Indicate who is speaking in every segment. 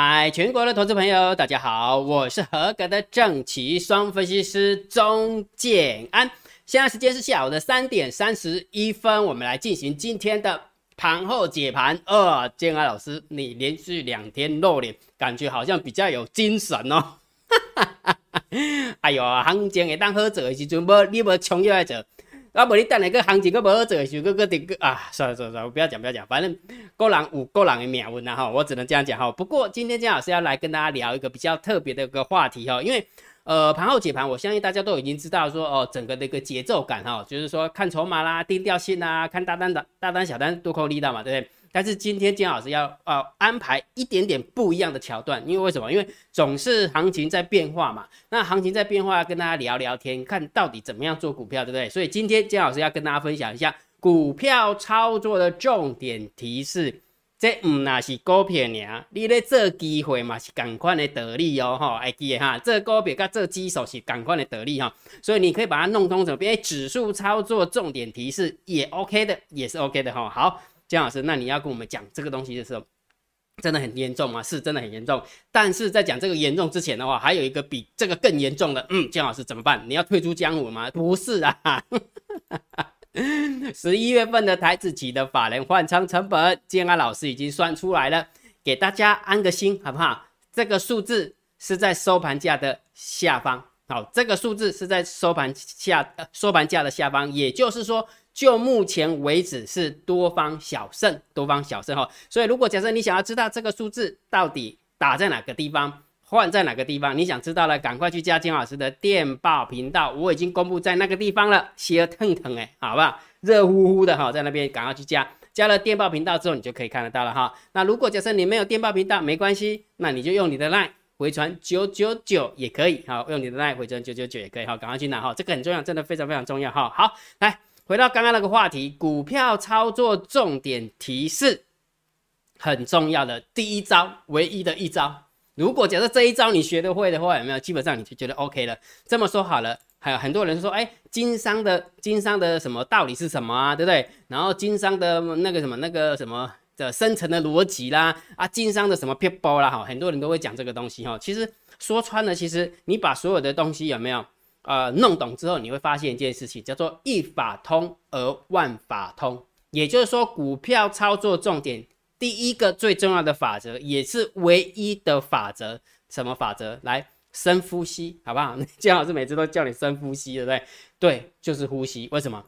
Speaker 1: 嗨，全国的投资朋友，大家好，我是合格的正奇双分析师钟建安。现在时间是下午的三点三十一分，我们来进行今天的盘后解盘。呃，建安老师，你连续两天露脸，感觉好像比较有精神哦。哎呦，行情会当好做的时阵，无你无冲入来做。啊，无你等下个行情，个无好做，就个个顶个啊，算了算了算了，不要讲不要讲，反正个人有个人的命运啦哈，我只能这样讲哈。不过今天姜老师要来跟大家聊一个比较特别的一个话题哈，因为呃盘后解盘，我相信大家都已经知道说哦，整个的一个节奏感哈，就是说看筹码啦、定调性啦、看大单的大单小单多空力道嘛，对不对？但是今天金老师要呃安排一点点不一样的桥段，因为为什么？因为总是行情在变化嘛。那行情在变化，跟大家聊聊天，看到底怎么样做股票，对不对？所以今天金老师要跟大家分享一下股票操作的重点提示。这唔那是股票呢，你咧做机会嘛是同款的道理哦，哈，哎记哈，做股票跟做指数是同款的道理哈。所以你可以把它弄通成，边指数操作重点提示也 OK 的，也是 OK 的哈。好。姜老师，那你要跟我们讲这个东西的时候，真的很严重吗？是真的很严重。但是在讲这个严重之前的话，还有一个比这个更严重的。嗯，姜老师怎么办？你要退出江湖吗？不是啊。十一月份的台子期的法人换仓成本，建安老师已经算出来了，给大家安个心，好不好？这个数字是在收盘价的下方。好，这个数字是在收盘下收盘价的下方，也就是说。就目前为止是多方小胜，多方小胜哈。所以如果假设你想要知道这个数字到底打在哪个地方，换在哪个地方，你想知道了，赶快去加金老师的电报频道，我已经公布在那个地方了，血腾腾哎，好不好？热乎乎的哈，在那边赶快去加，加了电报频道之后，你就可以看得到了哈。那如果假设你没有电报频道，没关系，那你就用你的 line 回传九九九也可以，好，用你的 line 回传九九九也可以，好，赶快去拿哈，这个很重要，真的非常非常重要哈。好，来。回到刚刚那个话题，股票操作重点提示很重要的第一招，唯一的一招。如果假设这一招你学得会的话，有没有？基本上你就觉得 OK 了。这么说好了，还有很多人说，哎，经商的经商的什么道理是什么啊？对不对？然后经商的那个什么那个什么的深层的逻辑啦，啊，经商的什么 people 啦，哈，很多人都会讲这个东西哈。其实说穿了，其实你把所有的东西有没有？呃，弄懂之后，你会发现一件事情，叫做一法通而万法通。也就是说，股票操作重点第一个最重要的法则，也是唯一的法则，什么法则？来，深呼吸，好不好？姜老师每次都叫你深呼吸，对不对？对，就是呼吸。为什么？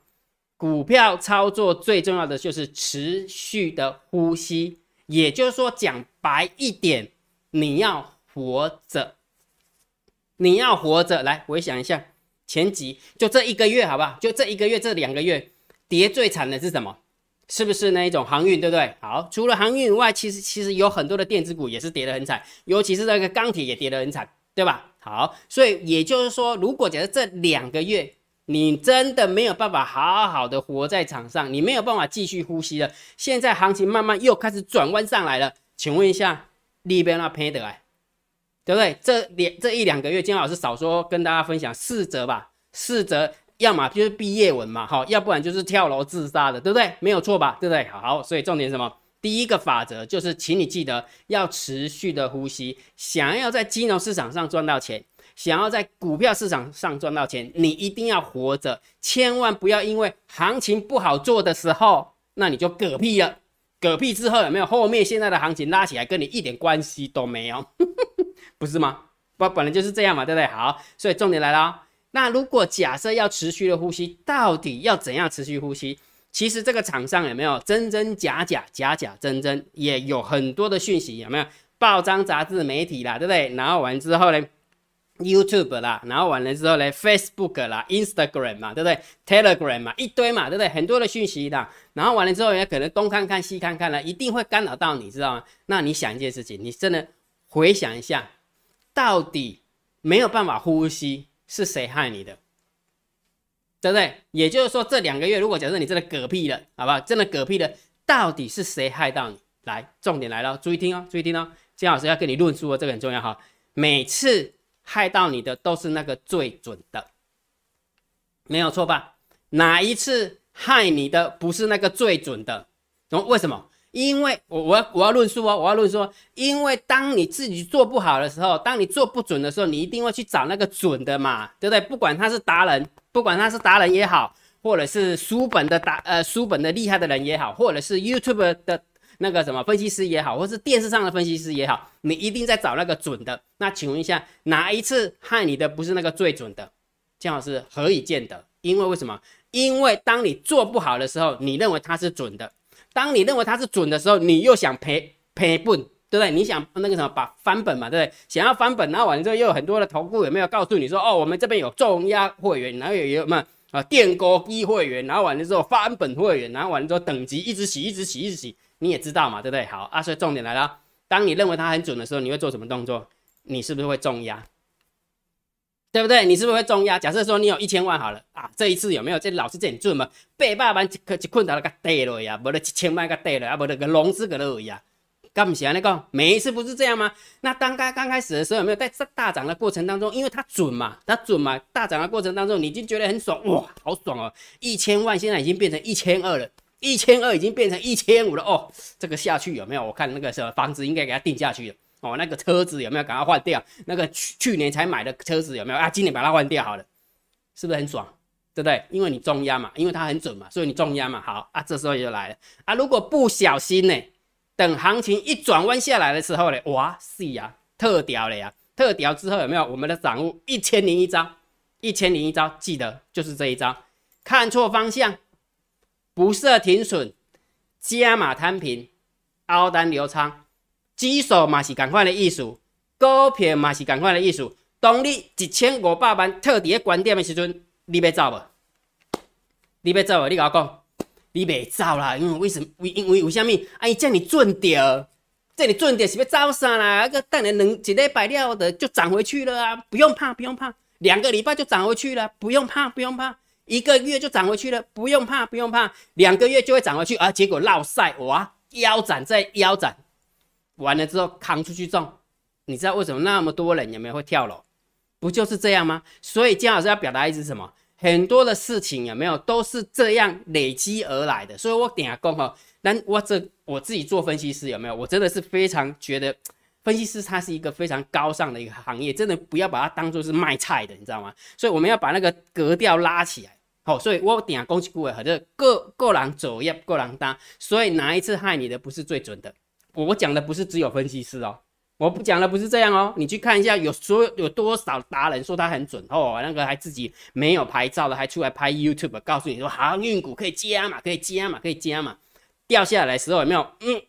Speaker 1: 股票操作最重要的就是持续的呼吸。也就是说，讲白一点，你要活着。你要活着来回想一下前几，就这一个月，好不好？就这一个月，这两个月跌最惨的是什么？是不是那一种航运，对不对？好，除了航运以外，其实其实有很多的电子股也是跌得很惨，尤其是那个钢铁也跌得很惨，对吧？好，所以也就是说，如果假设这两个月你真的没有办法好好的活在场上，你没有办法继续呼吸了，现在行情慢慢又开始转弯上来了，请问一下，里边那赔的哎？对不对？这两这一两个月，金老师少说跟大家分享四则吧，四则，要么就是毕业文嘛，好，要不然就是跳楼自杀的，对不对？没有错吧？对不对？好，所以重点什么？第一个法则就是，请你记得要持续的呼吸。想要在金融市场上赚到钱，想要在股票市场上赚到钱，你一定要活着，千万不要因为行情不好做的时候，那你就嗝屁了。嗝屁之后有没有？后面现在的行情拉起来，跟你一点关系都没有。不是吗？不，本来就是这样嘛，对不对？好，所以重点来了。那如果假设要持续的呼吸，到底要怎样持续呼吸？其实这个场上有没有真真假假、假假真真，也有很多的讯息，有没有？报章、杂志、媒体啦，对不对？然后完之后呢，YouTube 啦，然后完了之后呢，Facebook 啦、Instagram 嘛，对不对？Telegram 嘛，一堆嘛，对不对？很多的讯息的。然后完了之后，也可能东看看西看看了，一定会干扰到你，知道吗？那你想一件事情，你真的回想一下。到底没有办法呼吸是谁害你的？对不对？也就是说，这两个月如果假设你真的嗝屁了，好不好？真的嗝屁了，到底是谁害到你？来，重点来了，注意听哦，注意听哦，金老师要跟你论述哦，这个很重要哈。每次害到你的都是那个最准的，没有错吧？哪一次害你的不是那个最准的？为什么？因为我我要我要论述哦，我要论说，因为当你自己做不好的时候，当你做不准的时候，你一定会去找那个准的嘛，对不对？不管他是达人，不管他是达人也好，或者是书本的达呃书本的厉害的人也好，或者是 YouTube 的那个什么分析师也好，或是电视上的分析师也好，你一定在找那个准的。那请问一下，哪一次害你的不是那个最准的？姜老师何以见得？因为为什么？因为当你做不好的时候，你认为它是准的。当你认为它是准的时候，你又想赔赔本，对不对？你想那个什么把翻本嘛，对不对？想要翻本，然后完了之后又有很多的投顾有没有告诉你说，哦，我们这边有重压会员，然后有有什么啊电锅一会员，然后完了之后翻本会员，然后完了之后等级一直洗，一直洗，一直洗，你也知道嘛，对不对？好啊，所以重点来了，当你认为它很准的时候，你会做什么动作？你是不是会重压？对不对？你是不是会重压？假设说你有一千万好了啊，这一次有没有？这老师这你准吗？八百万一一困到那个跌了呀，无了一千万个跌了啊，无那个融资个了呀，干不起来那个？每一次不是这样吗？那当刚刚开始的时候有没有在大涨的过程当中？因为它准嘛，它准嘛，大涨的过程当中你已经觉得很爽哇，好爽哦！一千万现在已经变成一千二了，一千二已经变成一千五了哦，这个下去有没有？我看那个什么房子应该给它定下去了。哦，那个车子有没有赶快换掉？那个去去年才买的车子有没有啊？今年把它换掉好了，是不是很爽？对不对？因为你重压嘛，因为它很准嘛，所以你重压嘛。好啊，这时候就来了啊！如果不小心呢，等行情一转弯下来的时候呢，哇是呀，特屌了呀！特屌之后有没有我们的掌握一千零一招？一千零一招，记得就是这一招，看错方向，不设停损，加码摊平，凹单流仓。指数嘛是赶快的艺术，股票嘛是赶快的艺术。当你一千五百万特伫个观点的时阵，你要走无？你要走无？你甲我讲，你袂走啦，因为为什么？因为为虾米？啊，伊遮尔准着，这里准着是要走啥啦？个等下两一礼拜了的就涨回去了啊！不用怕，不用怕，两个礼拜就涨回去了，不用怕，不用怕，一个月就涨回去了，不用怕，不用怕，两个月就会涨回去啊！结果落赛哇，腰斩再腰斩。完了之后扛出去种，你知道为什么那么多人有没有会跳楼？不就是这样吗？所以姜老师要表达意思什么？很多的事情有没有都是这样累积而来的。所以我点下讲哈，但我这我自己做分析师有没有？我真的是非常觉得分析师他是一个非常高尚的一个行业，真的不要把它当做是卖菜的，你知道吗？所以我们要把那个格调拉起来。好，所以我点恭喜各位，和这各各人走业，各人当。所以哪一次害你的不是最准的？我讲的不是只有分析师哦，我不讲的不是这样哦，你去看一下有所有有多少达人说他很准哦，那个还自己没有牌照的还出来拍 YouTube，告诉你说航运股可以加嘛，可以加嘛，可以加嘛，掉下来时候有没有？嗯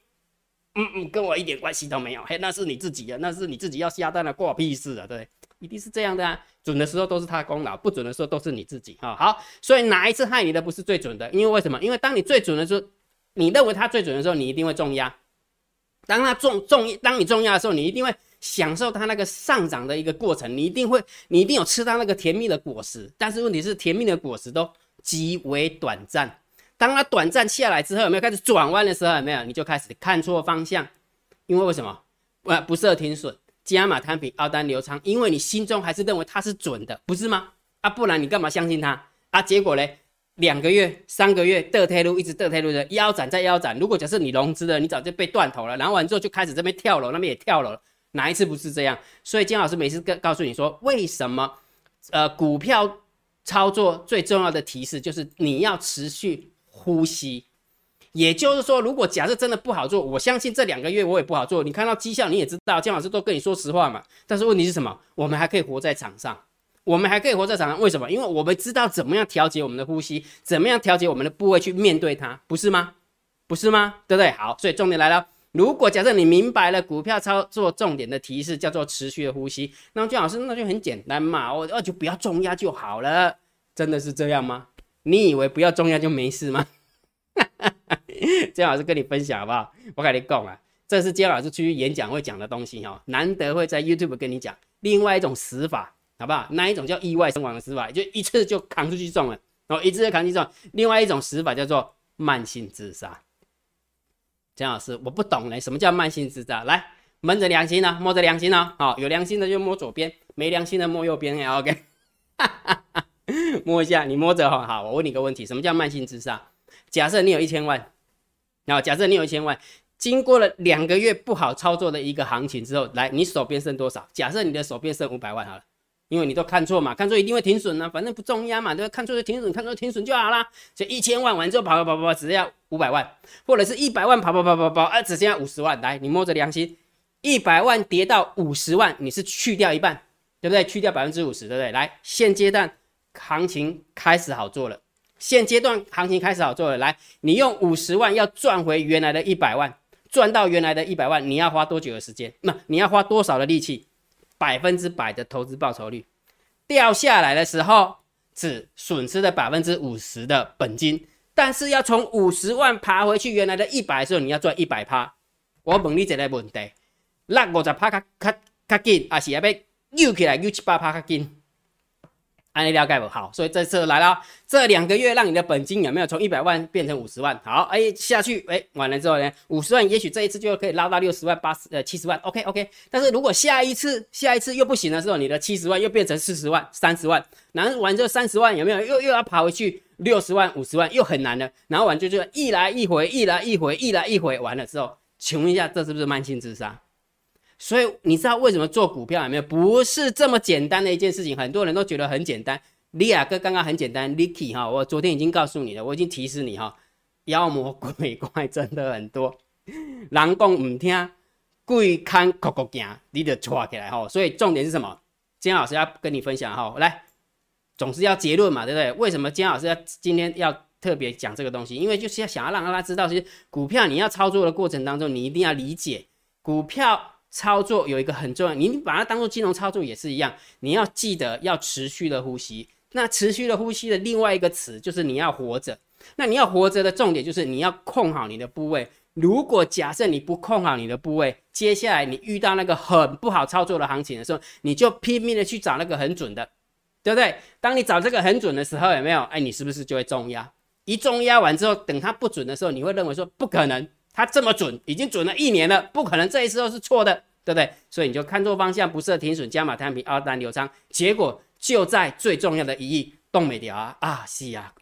Speaker 1: 嗯嗯，跟我一点关系都没有，嘿，那是你自己的，那是你自己要下单的，关我屁事啊，对，一定是这样的啊，准的时候都是他的功劳，不准的时候都是你自己哈。好，所以哪一次害你的不是最准的？因为为什么？因为当你最准的时候，你认为它最准的时候，你一定会重压。当它重重，当你重要的时候，你一定会享受它那个上涨的一个过程，你一定会，你一定有吃到那个甜蜜的果实。但是问题是，甜蜜的果实都极为短暂。当它短暂下来之后，有没有开始转弯的时候？有没有？你就开始看错方向，因为为什么？呃，不设停损，加码摊平，凹单流仓，因为你心中还是认为它是准的，不是吗？啊，不然你干嘛相信它？啊，结果嘞？两个月、三个月的退路，一直的退路的腰斩再腰斩。如果假设你融资了，你早就被断头了。然后完之后就开始这边跳楼，那边也跳楼了。哪一次不是这样？所以金老师每次跟告诉你说，为什么呃股票操作最重要的提示就是你要持续呼吸。也就是说，如果假设真的不好做，我相信这两个月我也不好做。你看到绩效你也知道，金老师都跟你说实话嘛。但是问题是什么？我们还可以活在场上。我们还可以活在场上，为什么？因为我们知道怎么样调节我们的呼吸，怎么样调节我们的部位去面对它，不是吗？不是吗？对不对？好，所以重点来了。如果假设你明白了股票操作重点的提示叫做持续的呼吸，那么姜老师那就很简单嘛，我那就不要重压就好了。真的是这样吗？你以为不要重压就没事吗？姜老师跟你分享好不好？我跟你讲啊，这是姜老师去演讲会讲的东西哈，难得会在 YouTube 跟你讲另外一种死法。好不好？那一种叫意外身亡的死法，就一次就扛出去中了，然后一次就扛出去中。另外一种死法叫做慢性自杀。姜老师，我不懂嘞，什么叫慢性自杀？来，摸着良心呢，摸着良心呢。好，有良心的就摸左边，没良心的摸右边。OK，摸一下，你摸着哈。好，我问你个问题，什么叫慢性自杀？假设你有一千万，然后假设你有一千万，经过了两个月不好操作的一个行情之后，来你手边剩多少？假设你的手边剩五百万好了，因为你都看错嘛，看错一定会停损呢，反正不重压嘛，对吧？看错就停损，看错停损就好啦。所以一千万完之后跑跑跑跑，只剩下五百万，或者是一百万跑跑跑跑跑，啊，只剩下五十万。来，你摸着良心，一百万跌到五十万，你是去掉一半，对不对？去掉百分之五十，对不对？来，现阶段行情开始好做了。现阶段行情开始好做了，来，你用五十万要赚回原来的一百万，赚到原来的一百万，你要花多久的时间？那你要花多少的力气？百分之百的投资报酬率，掉下来的时候只损失了百分之五十的本金，但是要从五十万爬回去原来的一百的时候，你要赚一百趴。我问你一个问题：那五十趴较较较紧，还是要要扭起来扭七八趴较紧？安利了解不好，所以这次来了，这两个月让你的本金有没有从一百万变成五十万？好，哎下去，哎完了之后呢，五十万也许这一次就可以捞到六十万、八十呃七十万，OK OK。但是如果下一次下一次又不行的时候，你的七十万又变成四十万、三十万，然后完之后三十万有没有又又要爬回去六十万、五十万又很难了，然后完就就一来一回，一来一回，一来一回，完了之后，请问一下，这是不是慢性自杀？所以你知道为什么做股票有没有？不是这么简单的一件事情，很多人都觉得很简单。李亚哥刚刚很简单，Licky 哈，我昨天已经告诉你了，我已经提示你哈，妖魔鬼怪真的很多，人讲唔听，鬼看咕咕惊，你得抓起来哈。所以重点是什么？金老师要跟你分享哈，来，总是要结论嘛，对不对？为什么金老师要今天要特别讲这个东西？因为就是要想要让大家知道，其实股票你要操作的过程当中，你一定要理解股票。操作有一个很重要，你把它当做金融操作也是一样，你要记得要持续的呼吸。那持续的呼吸的另外一个词就是你要活着。那你要活着的重点就是你要控好你的部位。如果假设你不控好你的部位，接下来你遇到那个很不好操作的行情的时候，你就拼命的去找那个很准的，对不对？当你找这个很准的时候，有没有？哎，你是不是就会重压？一重压完之后，等它不准的时候，你会认为说不可能。它这么准，已经准了一年了，不可能这一次都是错的，对不对？所以你就看错方向，不设停损，加码摊平，二单流仓，结果就在最重要的一役动没掉啊啊，是啊，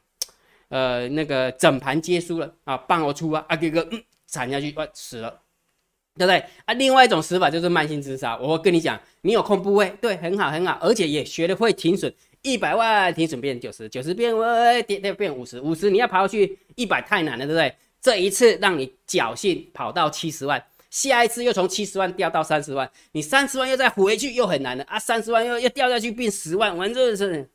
Speaker 1: 呃，那个整盘皆输了啊，半我出啊，啊哥哥嗯，惨下去，哇，死了，对不对？啊，另外一种死法就是慢性自杀。我跟你讲，你有空部位，对，很好很好，而且也学的会停损，一百万停损变九十九十变喂跌跌变五十五十，你要爬过去一百太难了，对不对？这一次让你侥幸跑到七十万，下一次又从七十万掉到三十万，你三十万又再回去又很难了啊！三十万又又掉下去变十万，完这是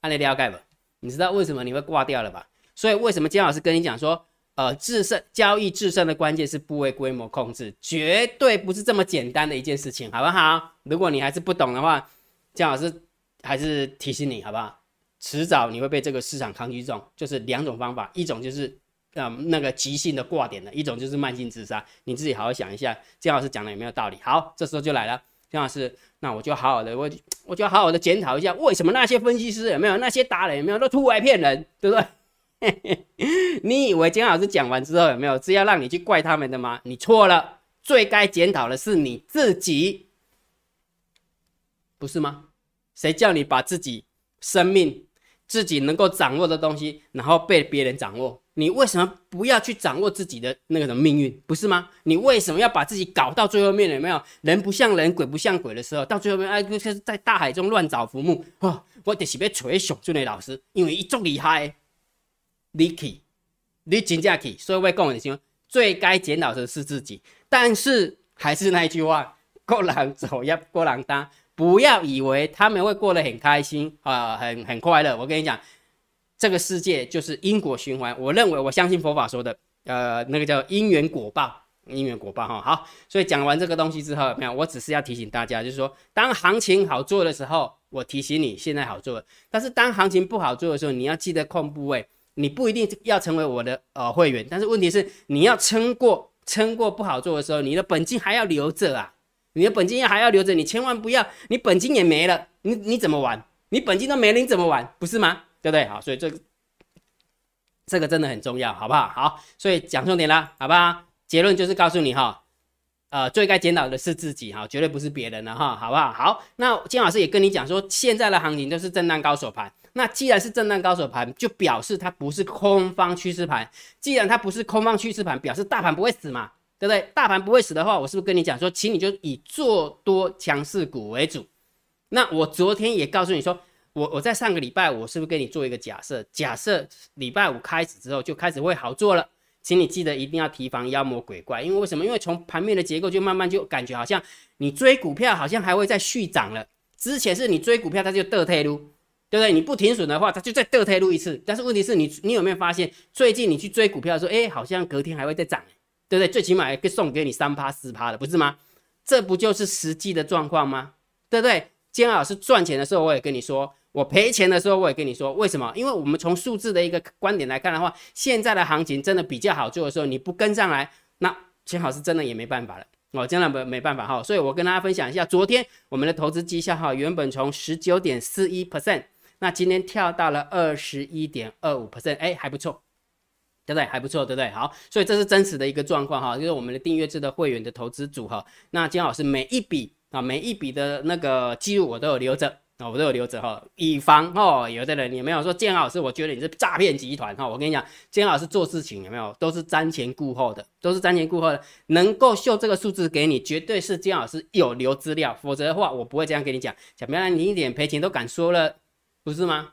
Speaker 1: 按你了解吧？你知道为什么你会挂掉了吧？所以为什么姜老师跟你讲说，呃，制胜交易制胜的关键是部位规模控制，绝对不是这么简单的一件事情，好不好？如果你还是不懂的话，姜老师还是提醒你，好不好？迟早你会被这个市场抗击中，就是两种方法，一种就是。那，那个急性的挂点的一种就是慢性自杀，你自己好好想一下，姜老师讲的有没有道理？好，这时候就来了，姜老师，那我就好好的，我我就好好的检讨一下，为什么那些分析师有没有，那些达人有没有都出来骗人，对不对？你以为姜老师讲完之后有没有，是要让你去怪他们的吗？你错了，最该检讨的是你自己，不是吗？谁叫你把自己生命、自己能够掌握的东西，然后被别人掌握？你为什么不要去掌握自己的那个什么命运，不是吗？你为什么要把自己搞到最后面？有没有人不像人，鬼不像鬼的时候，到最后面哎，就是在大海中乱找浮木哦，我就是要锤熊俊的老师，因为一足厉害，你去，你真正去，所以我讲的是，最该检讨的是自己。但是还是那一句话，过人走要过人当，不要以为他们会过得很开心啊，很很快乐。我跟你讲。这个世界就是因果循环，我认为我相信佛法说的，呃，那个叫因缘果报，因缘果报哈。好，所以讲完这个东西之后，没有，我只是要提醒大家，就是说，当行情好做的时候，我提醒你现在好做；但是当行情不好做的时候，你要记得控部位。你不一定要成为我的呃会员，但是问题是你要撑过撑过不好做的时候，你的本金还要留着啊，你的本金要还要留着，你千万不要，你本金也没了，你你怎么玩？你本金都没了，你怎么玩？不是吗？对不对？好，所以这个这个真的很重要，好不好？好，所以讲重点了，好不好？结论就是告诉你哈，呃，最该检讨的是自己哈，绝对不是别人了哈，好不好？好，那金老师也跟你讲说，现在的行情都是震荡高手盘。那既然是震荡高手盘，就表示它不是空方趋势盘。既然它不是空方趋势盘，表示大盘不会死嘛，对不对？大盘不会死的话，我是不是跟你讲说，请你就以做多强势股为主？那我昨天也告诉你说，我我在上个礼拜，我是不是跟你做一个假设？假设礼拜五开始之后就开始会好做了。请你记得一定要提防妖魔鬼怪，因为为什么？因为从盘面的结构就慢慢就感觉好像你追股票好像还会再续涨了。之前是你追股票它就得退路，对不对？你不停损的话，它就再得退路一次。但是问题是你你有没有发现，最近你去追股票的时候，哎，好像隔天还会再涨，对不对？最起码可以送给你三趴四趴的，不是吗？这不就是实际的状况吗？对不对？金老师赚钱的时候，我也跟你说。我赔钱的时候，我也跟你说为什么？因为我们从数字的一个观点来看的话，现在的行情真的比较好做的时候，你不跟上来，那幸好是真的也没办法了。哦，真的没没办法哈。所以我跟大家分享一下，昨天我们的投资绩效哈，原本从十九点四一 percent，那今天跳到了二十一点二五 percent，哎，还不错，对不对？还不错，对不对？好，所以这是真实的一个状况哈，就是我们的订阅制的会员的投资组合，那金老师每一笔啊，每一笔的那个记录我都有留着。啊，我都有留着哈，以防哦，有的人有没有说建老师？我觉得你是诈骗集团哈。我跟你讲，建老师做事情有没有都是瞻前顾后的，都是瞻前顾后的。能够秀这个数字给你，绝对是建老师有留资料，否则的话我不会这样跟你讲。讲不要你一点赔钱都敢说了，不是吗？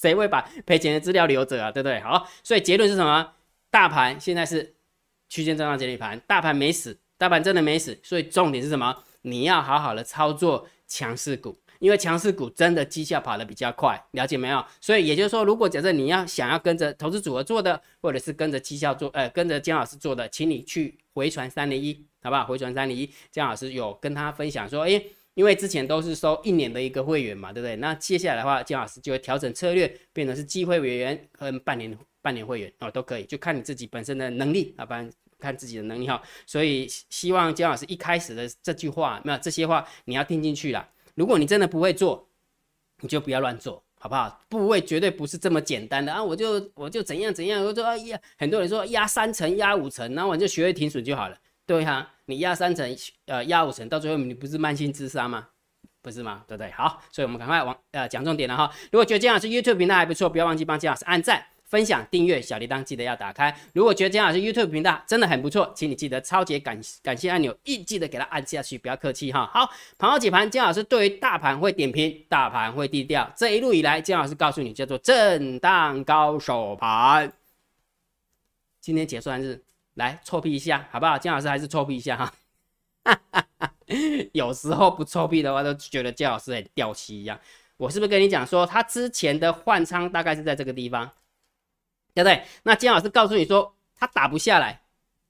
Speaker 1: 谁会把赔钱的资料留着啊？对不对？好，所以结论是什么？大盘现在是区间震荡整理盘，大盘没死，大盘真的没死。所以重点是什么？你要好好的操作强势股。因为强势股真的绩效跑得比较快，了解没有？所以也就是说，如果假设你要想要跟着投资组合做的，或者是跟着绩效做，呃，跟着姜老师做的，请你去回传三零一，好不好？回传三零一，姜老师有跟他分享说，诶，因为之前都是收一年的一个会员嘛，对不对？那接下来的话，姜老师就会调整策略，变成是机会会员和半年半年会员哦，都可以，就看你自己本身的能力，啊，不然？看自己的能力哈。所以希望姜老师一开始的这句话，没有这些话，你要听进去了。如果你真的不会做，你就不要乱做，好不好？部位绝对不是这么简单的啊！我就我就怎样怎样，我说哎呀，很多人说压三层压五层，然后我就学会停损就好了。对哈，你压三层呃压五层，到最后你不是慢性自杀吗？不是吗？对不对？好，所以我们赶快往呃讲重点了哈。如果觉得姜老师 YouTube 频道还不错，不要忘记帮姜老师按赞。分享、订阅、小铃铛记得要打开。如果觉得姜老师 YouTube 频道真的很不错，请你记得超级感感谢按钮，一记得给它按下去，不要客气哈。好，盘后解盘，姜老师对于大盘会点评，大盘会低调。这一路以来，姜老师告诉你叫做震荡高手盘。今天结算日，来臭屁一下好不好？姜老师还是臭屁一下哈。有时候不臭屁的话，都觉得姜老师很掉漆一样。我是不是跟你讲说，他之前的换仓大概是在这个地方？对不对？那金老师告诉你说，他打不下来，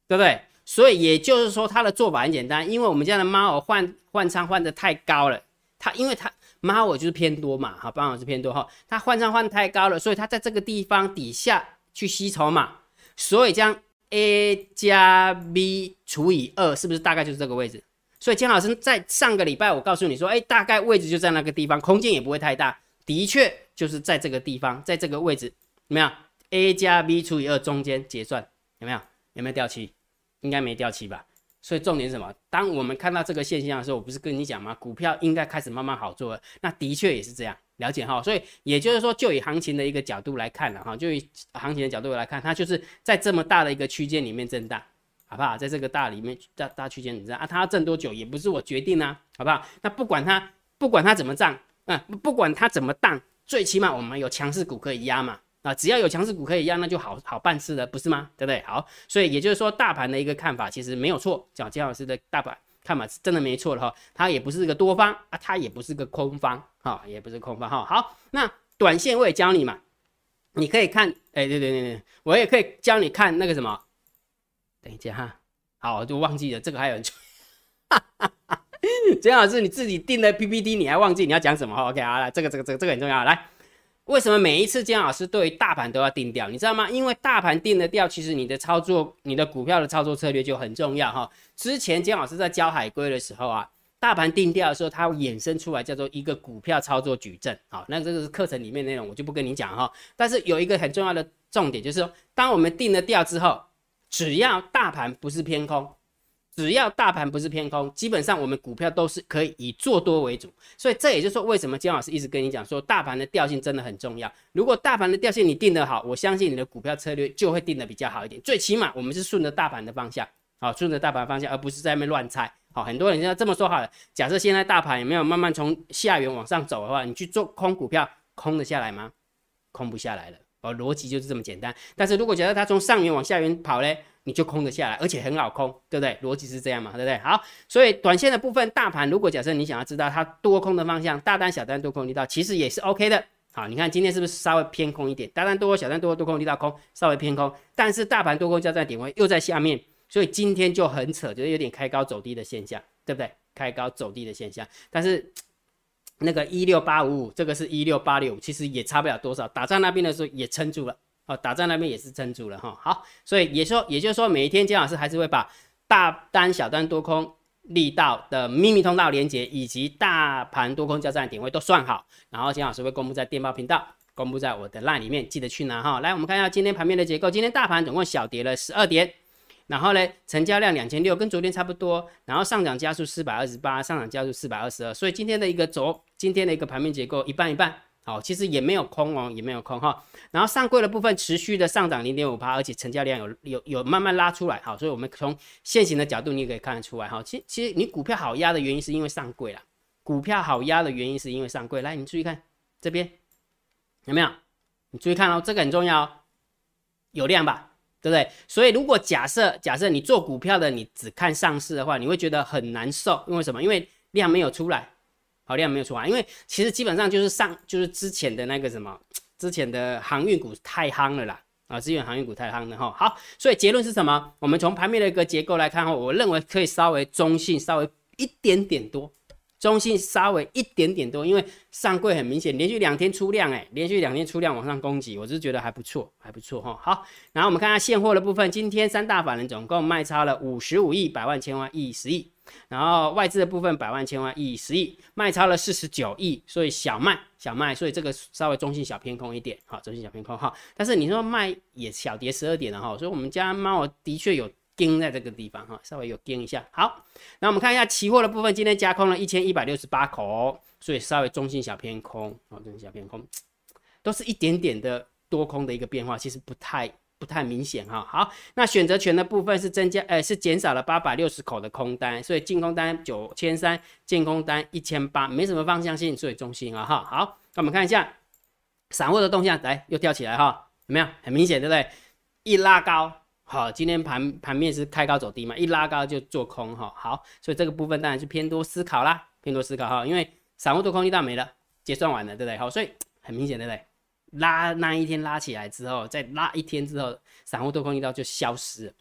Speaker 1: 对不对？所以也就是说，他的做法很简单，因为我们家的猫耳换换仓换的太高了，它因为它猫我就是偏多嘛，好，帮我是偏多哈，它换仓换太高了，所以它在这个地方底下去吸筹码，所以将 A 加 B 除以二，是不是大概就是这个位置？所以金老师在上个礼拜我告诉你说，哎，大概位置就在那个地方，空间也不会太大，的确就是在这个地方，在这个位置，怎么样？a 加 b 除以二中间结算有没有？有没有掉期？应该没掉期吧？所以重点是什么？当我们看到这个现象的时候，我不是跟你讲吗？股票应该开始慢慢好做了。那的确也是这样，了解哈。所以也就是说，就以行情的一个角度来看了哈，就以行情的角度来看，它就是在这么大的一个区间里面震荡，好不好？在这个大里面大大区间里面啊，它要震多久也不是我决定啊，好不好？那不管它不管它怎么涨，嗯，不管它怎么荡，最起码我们有强势股可以压嘛。啊，只要有强势股可以压，那就好好办事了，不是吗？对不对？好，所以也就是说，大盘的一个看法其实没有错，讲金老师的大盘看嘛是真的没错的哈。它也不是个多方啊，它也不是个空方哈，也不是空方哈。好，那短线我也教你嘛，你可以看，哎，对对对对，我也可以教你看那个什么，等一下哈，好，我就忘记了这个还有人，哈哈哈，金老师你自己定的 PPT 你还忘记你要讲什么？OK 好来，这个这个这个这个很重要，来。为什么每一次姜老师对于大盘都要定调？你知道吗？因为大盘定的调，其实你的操作、你的股票的操作策略就很重要哈。之前姜老师在教海龟的时候啊，大盘定调的时候，它衍生出来叫做一个股票操作矩阵。好，那这个是课程里面内容，我就不跟你讲哈。但是有一个很重要的重点，就是说，当我们定了调之后，只要大盘不是偏空，只要大盘不是偏空，基本上我们股票都是可以以做多为主。所以这也就是说，为什么姜老师一直跟你讲说，大盘的调性真的很重要。如果大盘的调性你定得好，我相信你的股票策略就会定得比较好一点。最起码我们是顺着大盘的方向，好，顺着大盘方向，而不是在那边乱猜。好，很多人现在这么说好了，假设现在大盘有没有慢慢从下缘往上走的话，你去做空股票，空得下来吗？空不下来了。哦，逻辑就是这么简单。但是如果假设它从上缘往下缘跑嘞？你就空得下来，而且很好空，对不对？逻辑是这样嘛，对不对？好，所以短线的部分，大盘如果假设你想要知道它多空的方向，大单、小单、多空力道，其实也是 OK 的。好，你看今天是不是稍微偏空一点？大单多，小单多，多空力道空，稍微偏空。但是大盘多空交战点位又在下面，所以今天就很扯，就是有点开高走低的现象，对不对？开高走低的现象。但是那个一六八五五，这个是一六八六五，其实也差不了多少。打在那边的时候也撑住了。哦，打在那边也是撑住了哈。好，所以也说，也就是说，每一天姜老师还是会把大单、小单、多空力道的秘密通道连接，以及大盘多空交战点位都算好，然后姜老师会公布在电报频道，公布在我的浪里面，记得去拿哈。来，我们看一下今天盘面的结构，今天大盘总共小跌了十二点，然后呢，成交量两千六，跟昨天差不多，然后上涨加速四百二十八，上涨加速四百二十二，所以今天的一个轴，今天的一个盘面结构一半一半。好，其实也没有空哦，也没有空哈。然后上柜的部分持续的上涨零点五趴，而且成交量有有有慢慢拉出来。好，所以我们从现行的角度，你可以看得出来哈。其其实你股票好压的原因是因为上柜啦，股票好压的原因是因为上柜。来，你注意看这边有没有？你注意看哦，这个很重要，有量吧？对不对？所以如果假设假设你做股票的，你只看上市的话，你会觉得很难受，因为什么？因为量没有出来。好量没有出啊，因为其实基本上就是上就是之前的那个什么，之前的航运股太夯了啦，啊，资源航运股太夯了哈。好，所以结论是什么？我们从盘面的一个结构来看哈，我认为可以稍微中性，稍微一点点多。中性稍微一点点多，因为上柜很明显连续两天出量，哎，连续两天出量往上攻击，我是觉得还不错，还不错哈。好，然后我们看下现货的部分，今天三大法人总共卖超了五十五亿百万千万亿十亿，然后外资的部分百万千万亿十亿卖超了四十九亿，所以小卖小卖，所以这个稍微中性小偏空一点，好，中性小偏空哈。但是你说卖也小跌十二点了哈，所以我们家猫的确有。盯在这个地方哈，稍微有盯一下。好，那我们看一下期货的部分，今天加空了一千一百六十八口，所以稍微中性小偏空，哦，中性小偏空，都是一点点的多空的一个变化，其实不太不太明显哈。好，那选择权的部分是增加，呃，是减少了八百六十口的空单，所以净空单九千三，净空单一千八，没什么方向性，所以中性啊哈。好，那我们看一下散户的动向，来又跳起来哈，怎么样？很明显对不对？一拉高。好，今天盘盘面是开高走低嘛，一拉高就做空哈。好，所以这个部分当然是偏多思考啦，偏多思考哈。因为散户做空一旦没了，结算完了，对不对？好，所以很明显，对不对？拉那一天拉起来之后，再拉一天之后，散户多空一刀就消失了。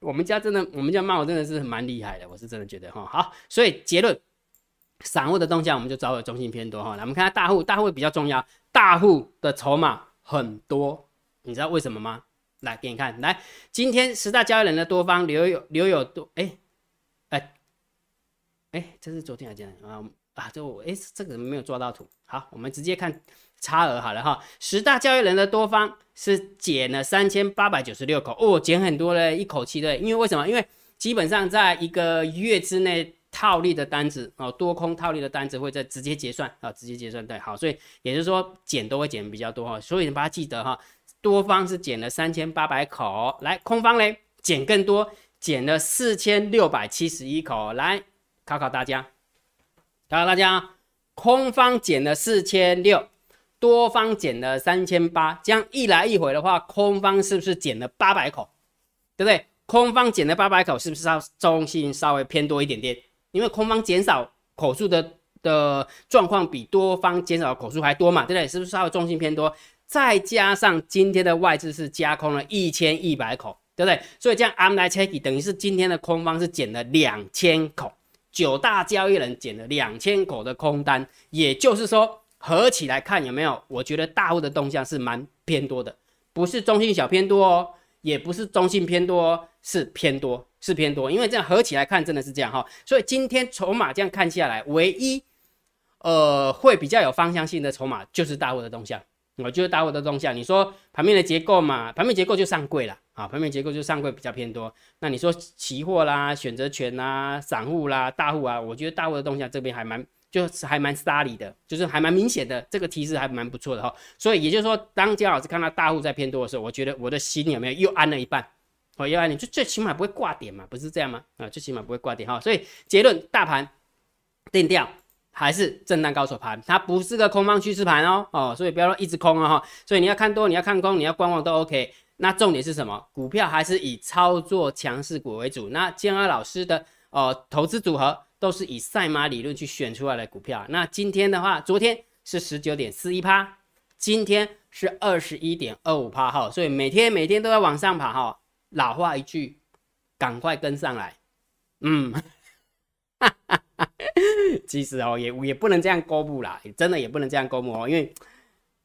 Speaker 1: 我们家真的，我们家猫真的是蛮厉害的，我是真的觉得哈。好，所以结论，散户的动向我们就找个中性偏多哈。来，我们看下大户，大户比较重要，大户的筹码很多，你知道为什么吗？来给你看，来，今天十大交易人的多方留有留有多，哎，哎，哎，这是昨天还是今天啊？啊，这我哎，这个没有抓到图。好，我们直接看差额好了哈。十大交易人的多方是减了三千八百九十六口，哦，减很多嘞，一口气的。因为为什么？因为基本上在一个月之内套利的单子哦，多空套利的单子会在直接结算啊，直接结算对。好，所以也就是说减都会减比较多哈，所以你把它记得哈。多方是减了三千八百口，来空方嘞减更多，减了四千六百七十一口。来考考大家，考考大家，空方减了四千六，多方减了三千八，这样一来一回的话，空方是不是减了八百口？对不对？空方减了八百口，是不是稍中性稍微偏多一点点？因为空方减少口数的的状况比多方减少口数还多嘛，对不对？是不是稍微中性偏多？再加上今天的外资是加空了一千一百口，对不对？所以这样 I'm like checky，等于是今天的空方是减了两千口，九大交易人减了两千口的空单，也就是说合起来看有没有？我觉得大户的动向是蛮偏多的，不是中性小偏多哦，也不是中性偏多，哦，是偏多，是偏多。因为这样合起来看真的是这样哈，所以今天筹码这样看下来，唯一呃会比较有方向性的筹码就是大户的动向。我觉得大户的动向，你说盘面的结构嘛，盘面结构就上柜了啊，盘面结构就上柜比较偏多。那你说期货啦、选择权啦、散户啦、大户啊，我觉得大户的动向这边还蛮，就是还蛮沙里的，就是还蛮明显的，这个提示还蛮不错的哈。所以也就是说，当姜老师看到大户在偏多的时候，我觉得我的心有没有又安了一半？哦，又安，你就最起码不会挂点嘛，不是这样吗？啊，最起码不会挂点哈。所以结论，大盘定调。还是震荡高手盘，它不是个空方趋势盘哦哦，所以不要说一直空啊哈，所以你要看多，你要看空，你要观望都 OK。那重点是什么？股票还是以操作强势股为主。那建安老师的哦投资组合都是以赛马理论去选出来的股票。那今天的话，昨天是十九点四一趴，今天是二十一点二五趴哈，所以每天每天都在往上爬哈。老话一句，赶快跟上来，嗯。哈哈哈 其实哦，也也不能这样公布啦，真的也不能这样公布哦，因为，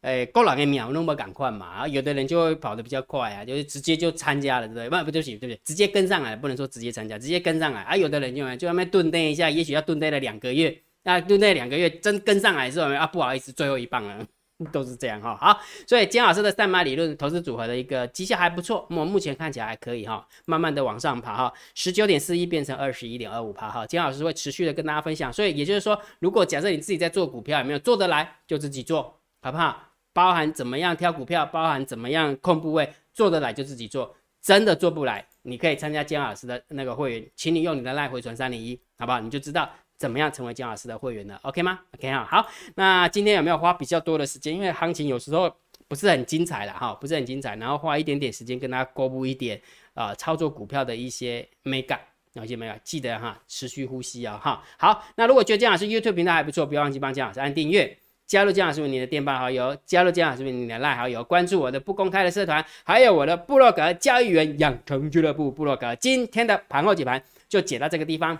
Speaker 1: 诶，过两个秒那么赶快嘛，啊有的人就会跑得比较快啊，就是直接就参加了，对不对？不，不就行，对不对？直接跟上来，不能说直接参加，直接跟上来啊。有的人就就外面蹲待一下，也许要蹲待了两个月，那蹲那两个月真跟上来之后啊，不好意思，最后一棒了。都是这样哈，好，所以金老师的三马理论投资组合的一个绩效还不错，我目前看起来还可以哈，慢慢的往上爬哈，十九点四一变成二十一点二五趴哈，金老师会持续的跟大家分享，所以也就是说，如果假设你自己在做股票，有没有做得来，就自己做，好不好？包含怎么样挑股票，包含怎么样控部位，做得来就自己做，真的做不来，你可以参加金老师的那个会员，请你用你的赖回传三零一，好不好？你就知道。怎么样成为姜老师的会员呢？OK 吗？OK 哈，好，那今天有没有花比较多的时间？因为行情有时候不是很精彩了哈，不是很精彩，然后花一点点时间跟大家公布一点啊，操作股票的一些美感，了解没有？记得哈，持续呼吸啊哈。好，那如果觉得姜老师 YouTube 频道还不错，不要忘记帮姜老师按订阅，加入姜老师为你的电报好友，加入姜老师为你的赖好友，关注我的不公开的社团，还有我的部落格交易员养成俱乐部部落格。今天的盘后解盘就解到这个地方。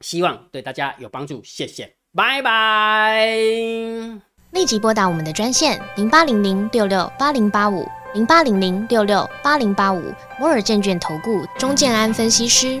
Speaker 1: 希望对大家有帮助，谢谢，拜拜。
Speaker 2: 立即拨打我们的专线零八零零六六八零八五零八零零六六八零八五摩尔证券投顾钟建安分析师。